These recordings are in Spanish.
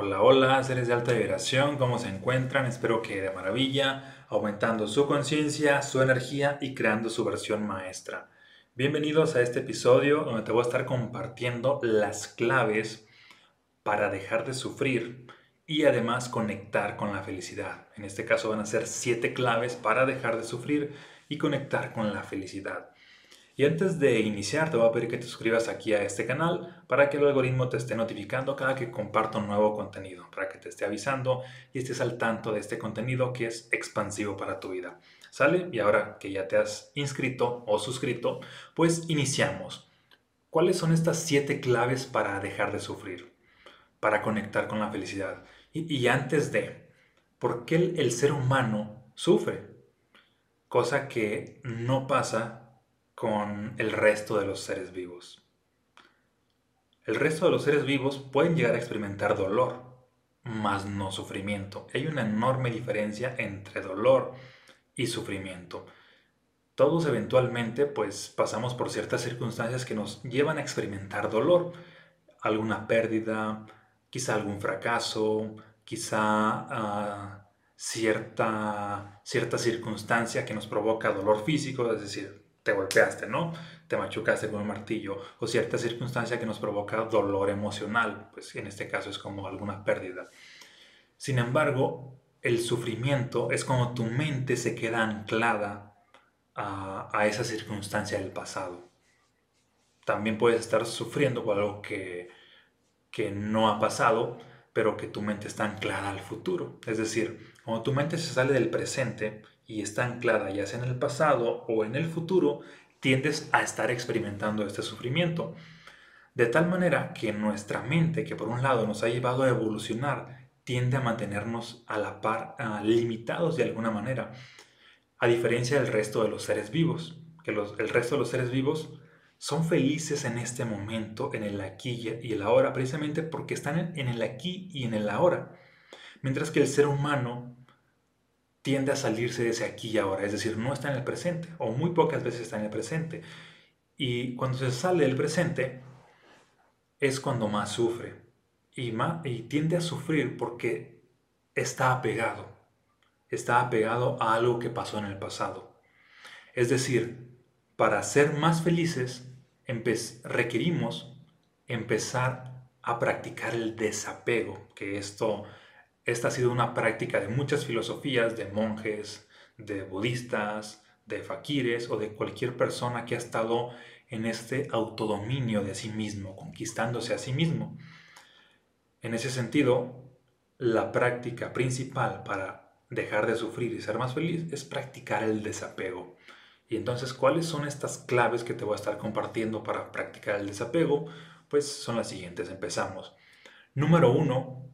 Hola, hola, seres de alta vibración, ¿cómo se encuentran? Espero que de maravilla, aumentando su conciencia, su energía y creando su versión maestra. Bienvenidos a este episodio donde te voy a estar compartiendo las claves para dejar de sufrir y además conectar con la felicidad. En este caso van a ser siete claves para dejar de sufrir y conectar con la felicidad. Y antes de iniciar, te voy a pedir que te suscribas aquí a este canal para que el algoritmo te esté notificando cada que comparto un nuevo contenido, para que te esté avisando y estés al tanto de este contenido que es expansivo para tu vida. ¿Sale? Y ahora que ya te has inscrito o suscrito, pues iniciamos. ¿Cuáles son estas siete claves para dejar de sufrir? Para conectar con la felicidad. Y, antes de, ¿por qué el, el ser humano sufre? Cosa que no pasa con el resto de los seres vivos. El resto de los seres vivos pueden llegar a experimentar dolor, mas no sufrimiento. Hay una enorme diferencia entre dolor y sufrimiento. Todos eventualmente pues pasamos por ciertas circunstancias que nos llevan a experimentar dolor, alguna pérdida, quizá algún fracaso, quizá ah, cierta, cierta circunstancia que nos provoca dolor físico, es decir, te golpeaste, ¿no? Te machucaste con un martillo o cierta circunstancia que nos provoca dolor emocional, pues en este caso es como alguna pérdida. Sin embargo, el sufrimiento es como tu mente se queda anclada a, a esa circunstancia del pasado. También puedes estar sufriendo por algo que, que no ha pasado, pero que tu mente está anclada al futuro. Es decir, cuando tu mente se sale del presente y está anclada ya sea en el pasado o en el futuro, tiendes a estar experimentando este sufrimiento. De tal manera que nuestra mente, que por un lado nos ha llevado a evolucionar, tiende a mantenernos a la par, limitados de alguna manera, a diferencia del resto de los seres vivos, que el resto de los seres vivos son felices en este momento, en el aquí y el ahora, precisamente porque están en el aquí y en el ahora. Mientras que el ser humano tiende a salirse de ese aquí y ahora, es decir, no está en el presente, o muy pocas veces está en el presente. Y cuando se sale del presente, es cuando más sufre. Y, más, y tiende a sufrir porque está apegado. Está apegado a algo que pasó en el pasado. Es decir, para ser más felices, requerimos empezar a practicar el desapego, que esto esta ha sido una práctica de muchas filosofías, de monjes, de budistas, de faquires o de cualquier persona que ha estado en este autodominio de sí mismo, conquistándose a sí mismo. En ese sentido, la práctica principal para dejar de sufrir y ser más feliz es practicar el desapego. Y entonces, ¿cuáles son estas claves que te voy a estar compartiendo para practicar el desapego? Pues son las siguientes. Empezamos. Número uno,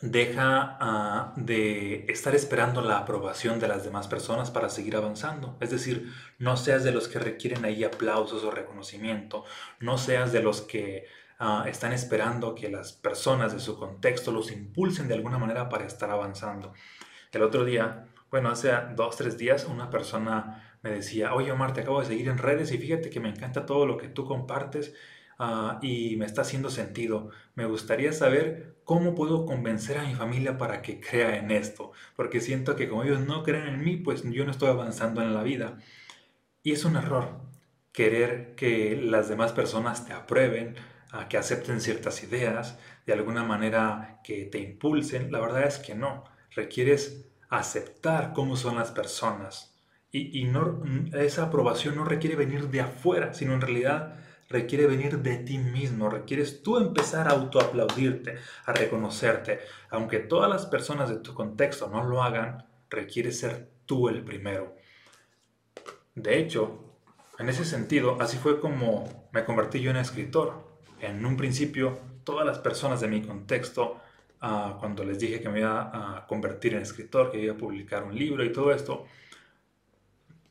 deja ah, de estar esperando la aprobación de las demás personas para seguir avanzando. Es decir, no seas de los que requieren ahí aplausos o reconocimiento, no seas de los que ah, están esperando que las personas de su contexto los impulsen de alguna manera para estar avanzando. El otro día, bueno, hace dos, tres días, una persona me decía, oye Omar, te acabo de seguir en redes y fíjate que me encanta todo lo que tú compartes Ah, y me está haciendo sentido. Me gustaría saber cómo puedo convencer a mi familia para que crea en esto, porque siento que como ellos no creen en mí, pues yo no estoy avanzando en la vida. Y es un error querer que las demás personas te aprueben, a que acepten ciertas ideas, de alguna manera que te impulsen. La verdad es que no. Requieres aceptar cómo son las personas. Y, no, esa aprobación no requiere venir de afuera, sino en realidad requiere venir de ti mismo, requieres tú empezar a autoaplaudirte, a reconocerte. Aunque todas las personas de tu contexto no lo hagan, requiere ser tú el primero. De hecho, en ese sentido, así fue como me convertí yo en escritor. En un principio, todas las personas de mi contexto, ah, cuando les dije que me iba a convertir en escritor, que iba a publicar un libro y todo esto,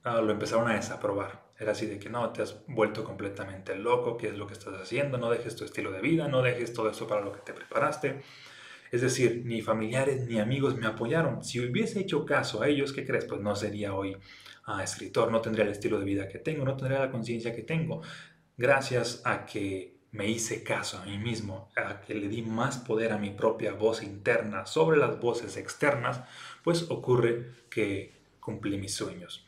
ah, lo empezaron a desaprobar era así de que no, te has vuelto completamente loco, ¿qué es lo que estás haciendo? No dejes tu estilo de vida, no dejes todo eso para lo que te preparaste. Es decir, ni familiares ni amigos me apoyaron. Si hubiese hecho caso a ellos, ¿qué crees? Pues no sería hoy ah, escritor, no tendría el estilo de vida que tengo, no tendría la conciencia que tengo. Gracias a que me hice caso a mí mismo, a que le di más poder a mi propia voz interna sobre las voces externas, pues ocurre que cumplí mis sueños.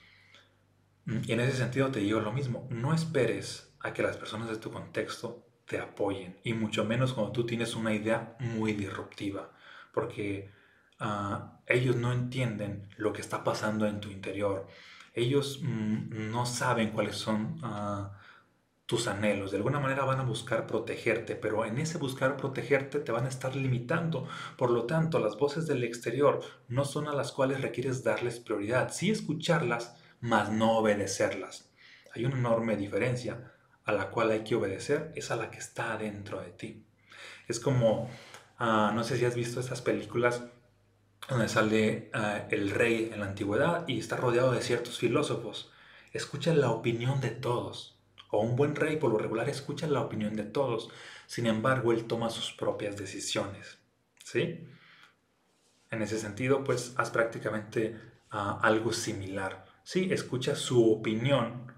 Y en ese sentido te digo lo mismo, no esperes a que las personas de tu contexto te apoyen, y mucho menos cuando tú tienes una idea muy disruptiva, porque ah, ellos no entienden lo que está pasando en tu interior, ellos mm, no saben cuáles son ah, tus anhelos, de alguna manera van a buscar protegerte, pero en ese buscar protegerte te van a estar limitando. Por lo tanto, las voces del exterior no son a las cuales requieres darles prioridad, sí escucharlas, mas no obedecerlas. Hay una enorme diferencia a la cual hay que obedecer, es a la que está dentro de ti. Es como, ah, no sé si has visto estas películas donde sale ah, el rey en la antigüedad y está rodeado de ciertos filósofos. Escucha la opinión de todos o un buen rey por lo regular escucha la opinión de todos, sin embargo él toma sus propias decisiones. ¿Sí? En ese sentido, pues haz prácticamente ah, algo similar. Sí, escucha su opinión,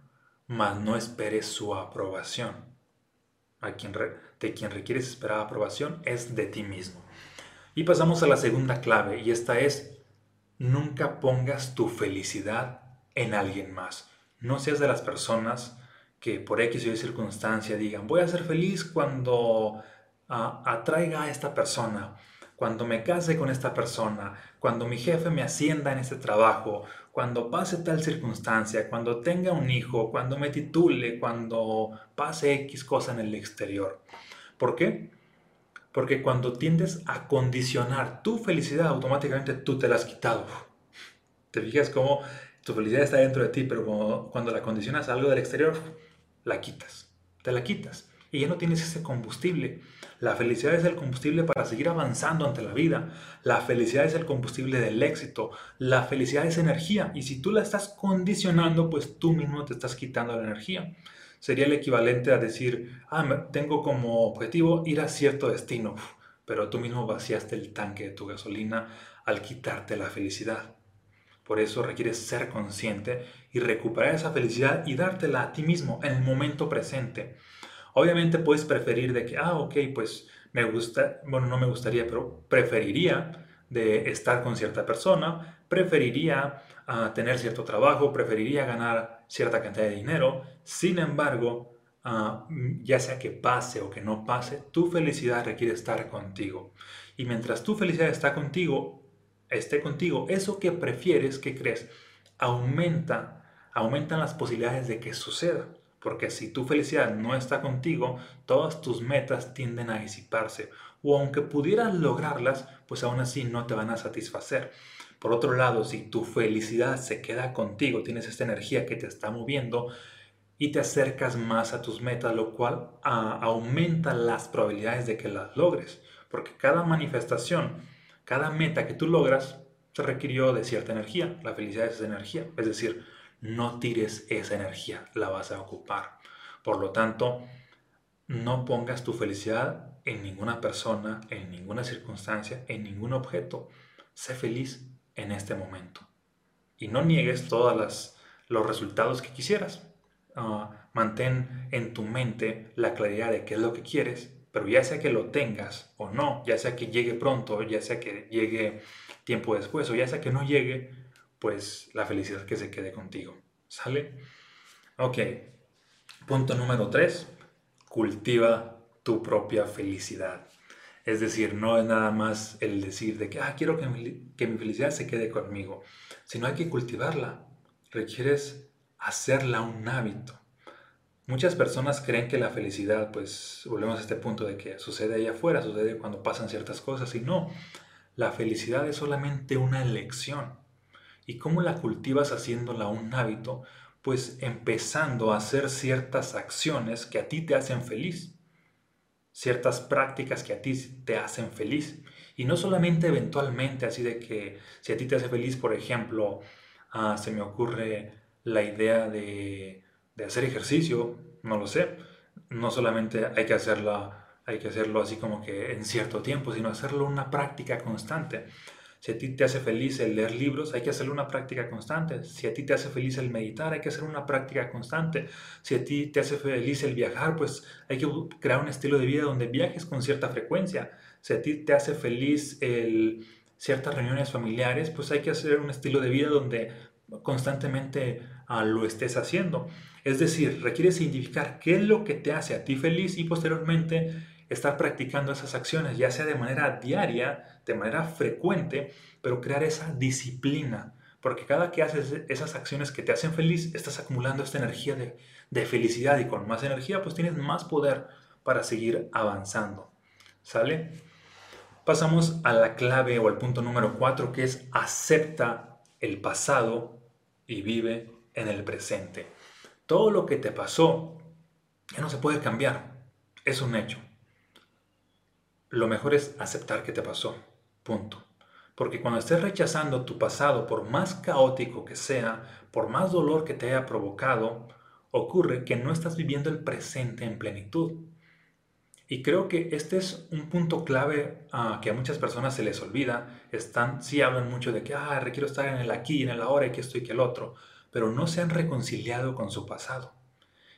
mas no esperes su aprobación. A quien de quien requieres esperar aprobación es de ti mismo. Y pasamos a la segunda clave, y esta es, nunca pongas tu felicidad en alguien más. No seas de las personas que por X o Y circunstancia digan, voy a ser feliz cuando ah, atraiga a esta persona, cuando me case con esta persona, cuando mi jefe me ascienda en este trabajo, cuando pase tal circunstancia, cuando tenga un hijo, cuando me titule, cuando pase X cosa en el exterior. ¿Por qué? Porque cuando tiendes a condicionar tu felicidad, automáticamente tú te la has quitado. ¿Te fijas cómo tu felicidad está dentro de ti, pero cuando, la condicionas algo del exterior, la quitas, te la quitas y ya no tienes ese combustible. La felicidad es el combustible para seguir avanzando ante la vida. La felicidad es el combustible del éxito. La felicidad es energía y si tú la estás condicionando, pues tú mismo te estás quitando la energía. Sería el equivalente a decir, ah, tengo como objetivo ir a cierto destino, pero tú mismo vaciaste el tanque de tu gasolina al quitarte la felicidad. Por eso requieres ser consciente y recuperar esa felicidad y dártela a ti mismo en el momento presente. Obviamente puedes preferir de que, ah, ok, pues me gusta, bueno, no me gustaría, pero preferiría de estar con cierta persona, preferiría ah, tener cierto trabajo, preferiría ganar cierta cantidad de dinero. Sin embargo, ah, ya sea que pase o que no pase, tu felicidad requiere estar contigo. Y mientras tu felicidad está contigo, esté contigo, eso que prefieres, que crees, aumenta, aumentan las posibilidades de que suceda. Porque si tu felicidad no está contigo, todas tus metas tienden a disiparse. O aunque pudieras lograrlas, pues aún así no te van a satisfacer. Por otro lado, si tu felicidad se queda contigo, tienes esta energía que te está moviendo y te acercas más a tus metas, lo cual aumenta las probabilidades de que las logres. Porque cada manifestación cada meta que tú logras se requirió de cierta energía. La felicidad es energía. Es decir, no tires esa energía, la vas a ocupar. Por lo tanto, no pongas tu felicidad en ninguna persona, en ninguna circunstancia, en ningún objeto. Sé feliz en este momento. Y no niegues todos los resultados que quisieras. Ah, mantén en tu mente la claridad de qué es lo que quieres pero ya sea que lo tengas o no, ya sea que llegue pronto, ya sea que llegue tiempo después o ya sea que no llegue, pues la felicidad que se quede contigo. ¿Sale? Ok. Punto número 3. Cultiva tu propia felicidad. Es decir, no es nada más el decir de que, ah, quiero que mi, que mi felicidad se quede conmigo, sino hay que cultivarla. Requieres hacerla un hábito. Muchas personas creen que la felicidad, pues volvemos a este punto de que sucede allá afuera, sucede cuando pasan ciertas cosas y no, la felicidad es solamente una elección. ¿Y cómo la cultivas haciéndola un hábito? Pues empezando a hacer ciertas acciones que a ti te hacen feliz, ciertas prácticas que a ti te hacen feliz. Y no solamente eventualmente, así de que si a ti te hace feliz, por ejemplo, ah, se me ocurre la idea de de hacer ejercicio, no lo sé. No solamente hay que, hacerla, hay que hacerlo así como que en cierto tiempo, sino hacerlo una práctica constante. Si a ti te hace feliz el leer libros, hay que hacerle una práctica constante. Si a ti te hace feliz el meditar, hay que hacer una práctica constante. Si a ti te hace feliz el viajar, pues hay que crear un estilo de vida donde viajes con cierta frecuencia. Si a ti te hace feliz el, ciertas reuniones familiares, pues hay que hacer un estilo de vida donde constantemente ah, lo estés haciendo. Es decir, requiere significar qué es lo que te hace a ti feliz y posteriormente estar practicando esas acciones, ya sea de manera diaria, de manera frecuente, pero crear esa disciplina. Porque cada que haces esas acciones que te hacen feliz, estás acumulando esta energía de, de felicidad y con más energía, pues tienes más poder para seguir avanzando. ¿Sale? Pasamos a la clave o al punto número 4, que es acepta el pasado y vive en el presente. Todo lo que te pasó ya no se puede cambiar, es un hecho lo mejor es aceptar que te pasó. Punto. Porque cuando estés rechazando tu pasado, por más caótico que sea, por más dolor que te haya provocado, ocurre que no estás viviendo el presente en plenitud. Y creo que este es un punto clave ah, que a muchas personas se les olvida. Están, sí hablan mucho de que, ah, requiero estar en el aquí, en el ahora, y que esto y que el otro, pero no se han reconciliado con su pasado.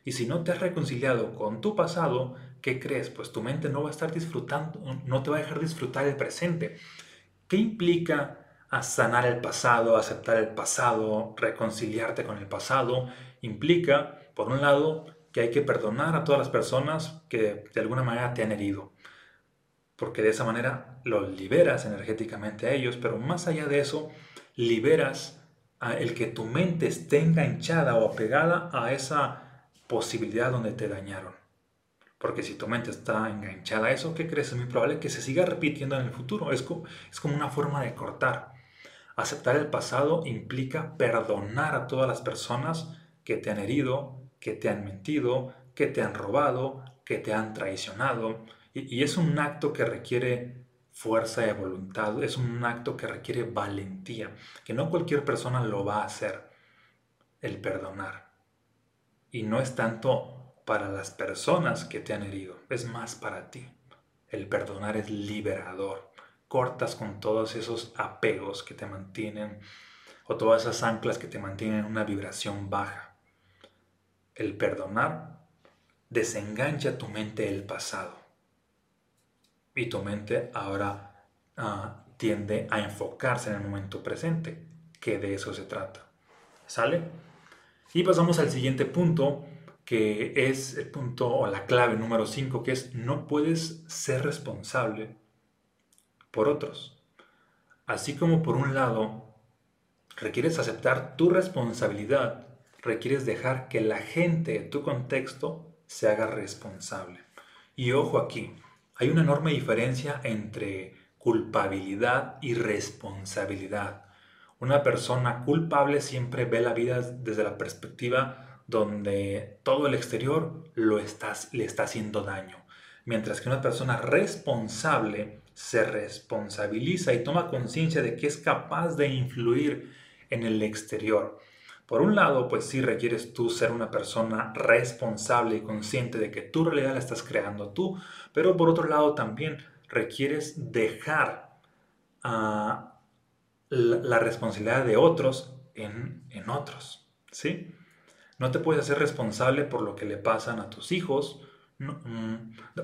Y si no te has reconciliado con tu pasado, ¿qué crees? Pues tu mente no va a estar disfrutando, no te va a dejar disfrutar el presente. ¿Qué implica a sanar el pasado, aceptar el pasado, reconciliarte con el pasado? Implica, por un lado, que hay que perdonar a todas las personas que de alguna manera te han herido. Porque de esa manera los liberas energéticamente a ellos, pero más allá de eso, liberas a el que tu mente esté enganchada o apegada a esa posibilidad donde te dañaron. Porque si tu mente está enganchada a eso, ¿qué crees? Es muy probable que se siga repitiendo en el futuro. Es como, es como una forma de cortar. Aceptar el pasado implica perdonar a todas las personas que te han herido, que te han mentido, que te han robado, que te han traicionado. Y, y es un acto que requiere fuerza de voluntad, es un acto que requiere valentía, que no cualquier persona lo va a hacer, el perdonar. Y no es tanto para las personas que te han herido, es más para ti. El perdonar es liberador. Cortas con todos esos apegos que te mantienen o todas esas anclas que te mantienen en una vibración baja. El perdonar desengancha tu mente del pasado. Y tu mente ahora ah, tiende a enfocarse en el momento presente, que de eso se trata. ¿Sale? Y pasamos al siguiente punto, que es el punto o la clave número 5, que es no puedes ser responsable por otros. Así como por un lado requieres aceptar tu responsabilidad, requieres dejar que la gente tu contexto se haga responsable. Y ojo aquí, hay una enorme diferencia entre culpabilidad y responsabilidad. Una persona culpable siempre ve la vida desde la perspectiva donde todo el exterior lo le está haciendo daño. Mientras que una persona responsable se responsabiliza y toma conciencia de que es capaz de influir en el exterior. Por un lado, pues sí requieres tú ser una persona responsable y consciente de que tu realidad la estás creando tú, pero por otro lado también requieres dejar a la, responsabilidad de otros en, otros, ¿sí? No te puedes hacer responsable por lo que le pasan a tus hijos, mm,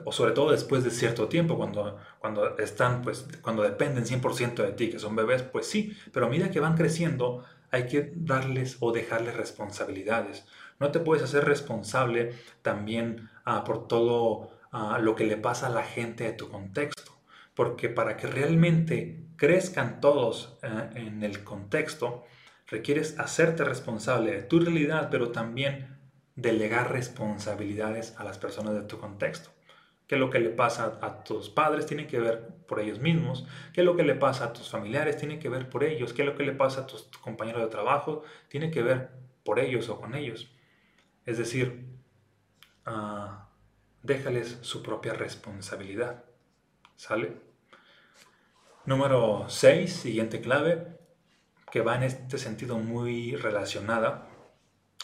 o sobre todo después de cierto tiempo, cuando, cuando están, pues, cuando dependen 100% de ti, que son bebés, pues sí, pero a medida que van creciendo, hay que darles o dejarles responsabilidades. No te puedes hacer responsable también ah, por todo ah, lo que le pasa a la gente de tu contexto, porque para que realmente crezcan todos eh, en el contexto, requieres hacerte responsable de tu realidad, pero también delegar responsabilidades a las personas de tu contexto. ¿Qué es lo que le pasa a tus padres? Tiene que ver por ellos mismos. ¿Qué es lo que le pasa a tus familiares? Tiene que ver por ellos. ¿Qué es lo que le pasa a tus compañeros de trabajo? Tiene que ver por ellos o con ellos. Es decir, ah, déjales su propia responsabilidad. ¿Sale? Número 6, siguiente clave, que va en este sentido muy relacionada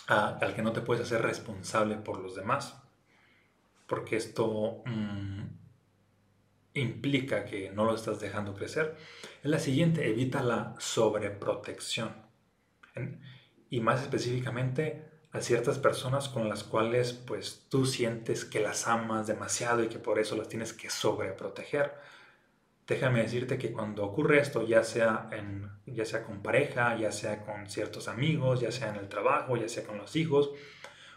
al que no te puedes hacer responsable por los demás. Porque esto mm, implica que no lo estás dejando crecer es la siguiente, evita la sobreprotección. Y más específicamente a ciertas personas con las cuales pues tú sientes que las amas demasiado y que por eso las tienes que sobreproteger. Déjame decirte que cuando ocurre esto, ya sea, ya sea con pareja, ya sea con ciertos amigos, ya sea en el trabajo, ya sea con los hijos,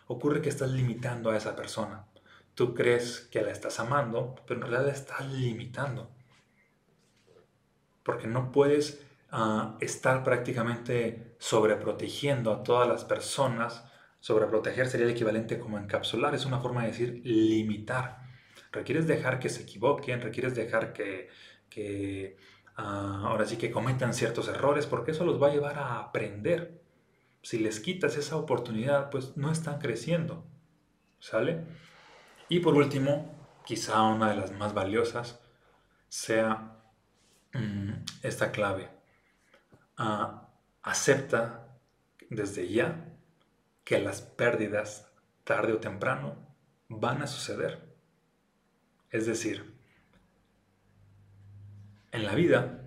ocurre que estás limitando a esa persona. Tú crees que la estás amando, pero en realidad la estás limitando. Porque no puedes ah, estar prácticamente sobreprotegiendo a todas las personas. Sobreproteger sería el equivalente como encapsular, es una forma de decir limitar. Requieres dejar que se equivoquen, requieres dejar que, ah, ahora sí que cometan ciertos errores, porque eso los va a llevar a aprender. Si les quitas esa oportunidad, pues no están creciendo. ¿Sale? Y por último, quizá una de las más valiosas, sea mm, esta clave. Ah, acepta desde ya que las pérdidas, tarde o temprano, van a suceder. Es decir, en la vida,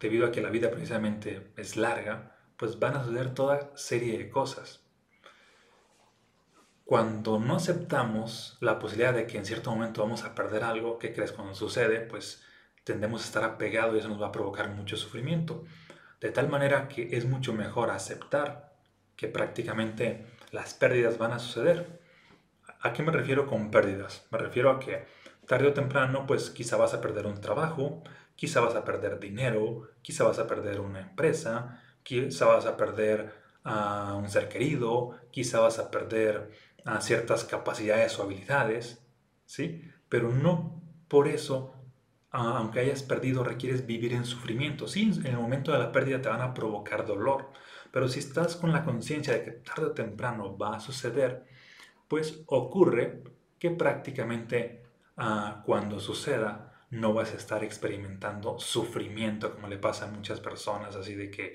debido a que la vida precisamente es larga, pues van a suceder toda serie de cosas. Cuando no aceptamos la posibilidad de que en cierto momento vamos a perder algo, ¿qué crees cuando sucede? Pues tendemos a estar apegados y eso nos va a provocar mucho sufrimiento. De tal manera que es mucho mejor aceptar que prácticamente las pérdidas van a suceder. ¿A qué me refiero con pérdidas? Me refiero a que tarde o temprano, pues quizá vas a perder un trabajo, quizá vas a perder dinero, quizá vas a perder una empresa, quizá vas a perder a un ser querido, quizá vas a perder ciertas capacidades o habilidades, ¿sí? Pero no por eso, aunque hayas perdido, requieres vivir en sufrimiento. Sí, en el momento de la pérdida te van a provocar dolor, pero si estás con la conciencia de que tarde o temprano va a suceder, pues ocurre que prácticamente ah, cuando suceda no vas a estar experimentando sufrimiento como le pasa a muchas personas, así de que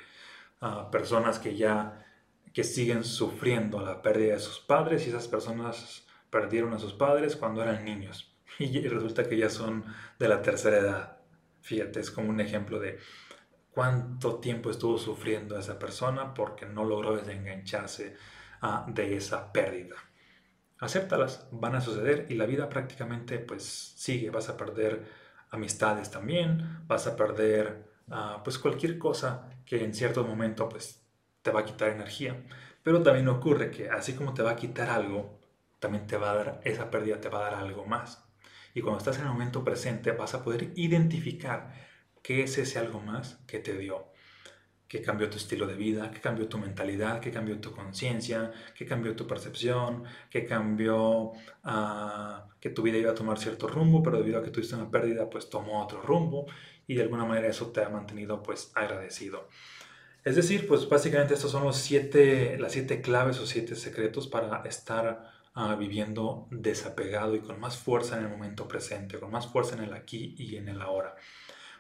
ah, personas que ya que siguen sufriendo la pérdida de sus padres y esas personas perdieron a sus padres cuando eran niños y resulta que ya son de la tercera edad. Fíjate, es como un ejemplo de cuánto tiempo estuvo sufriendo esa persona porque no logró desengancharse ah, de esa pérdida. Acéptalas, van a suceder y la vida prácticamente pues sigue, vas a perder amistades también, vas a perder ah, pues cualquier cosa que en cierto momento pues te va a quitar energía. Pero también ocurre que así como te va a quitar algo, también te va a dar, esa pérdida te va a dar algo más. Y cuando estás en el momento presente vas a poder identificar qué es ese algo más que te dio. Qué cambió tu estilo de vida, qué cambió tu mentalidad, qué cambió tu conciencia, qué cambió tu percepción, qué cambió ah, que tu vida iba a tomar cierto rumbo, pero debido a que tuviste una pérdida, pues tomó otro rumbo y de alguna manera eso te ha mantenido pues agradecido. Es decir, pues básicamente estos son los siete, las siete claves o siete secretos para estar ah, viviendo desapegado y con más fuerza en el momento presente, con más fuerza en el aquí y en el ahora.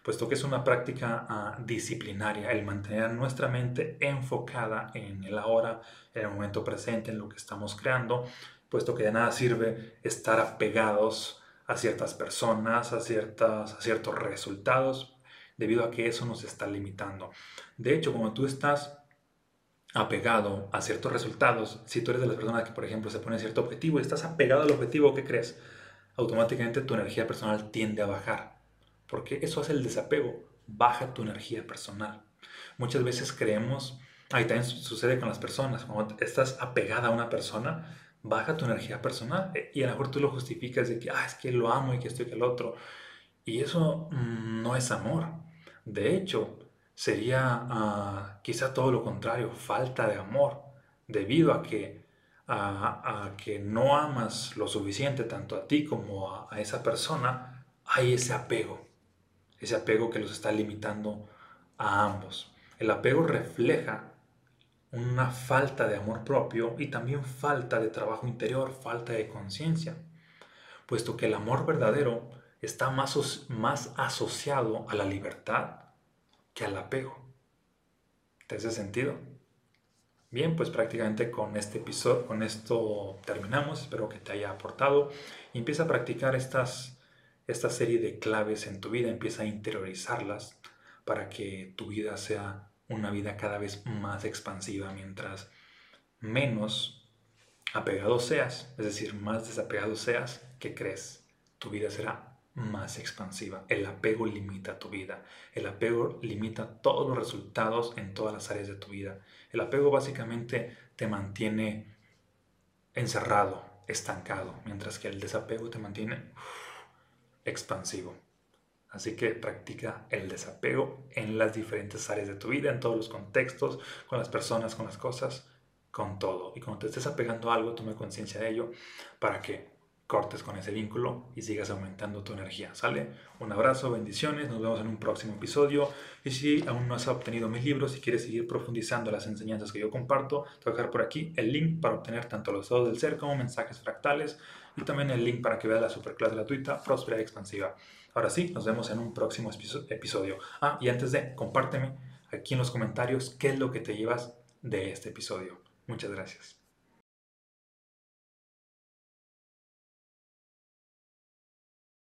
Puesto que es una práctica ah, disciplinaria el mantener nuestra mente enfocada en el ahora, en el momento presente, en lo que estamos creando, puesto que de nada sirve estar apegados a ciertas personas, a, ciertas, a ciertos resultados, debido a que eso nos está limitando. De hecho, como tú estás apegado a ciertos resultados, si tú eres de las personas que, por ejemplo, se pone cierto objetivo y estás apegado al objetivo, ¿qué crees? Automáticamente tu energía personal tiende a bajar, porque eso hace el desapego, baja tu energía personal. Muchas veces creemos, ahí también sucede con las personas, cuando estás apegada a una persona, baja tu energía personal y a lo mejor tú lo justificas de que, ah, es que lo amo y que esto y que el otro. Y eso mm, no es amor. De hecho, sería ah, quizá todo lo contrario, falta de amor, debido a que, a, que no amas lo suficiente tanto a ti como a esa persona, hay ese apego, ese apego que los está limitando a ambos. El apego refleja una falta de amor propio y también falta de trabajo interior, falta de conciencia, puesto que el amor verdadero está más, más asociado a la libertad que al apego. ¿Te hace sentido? Bien, pues prácticamente con este episodio, con esto terminamos. Espero que te haya aportado y empieza a practicar estas, esta serie de claves en tu vida, empieza a interiorizarlas para que tu vida sea una vida cada vez más expansiva, mientras menos apegado seas, es decir, más desapegado seas, que crees, tu vida será más expansiva. El apego limita tu vida. El apego limita todos los resultados en todas las áreas de tu vida. El apego básicamente te mantiene encerrado, estancado, mientras que el desapego te mantiene expansivo. Así que practica el desapego en las diferentes áreas de tu vida, en todos los contextos, con las personas, con las cosas, con todo. Y cuando te estés apegando a algo, tome conciencia de ello para que cortes con ese vínculo y sigas aumentando tu energía. ¿Sale? Un abrazo, bendiciones, nos vemos en un próximo episodio. Y si aún no has obtenido mis libros y quieres seguir profundizando las enseñanzas que yo comparto, te voy a dejar por aquí el link para obtener tanto los estados del ser como mensajes fractales y también el link para que veas la superclase gratuita Próspera y Expansiva. Ahora sí, nos vemos en un próximo episodio. Ah, y antes de, compárteme aquí en los comentarios qué es lo que te llevas de este episodio. Muchas gracias.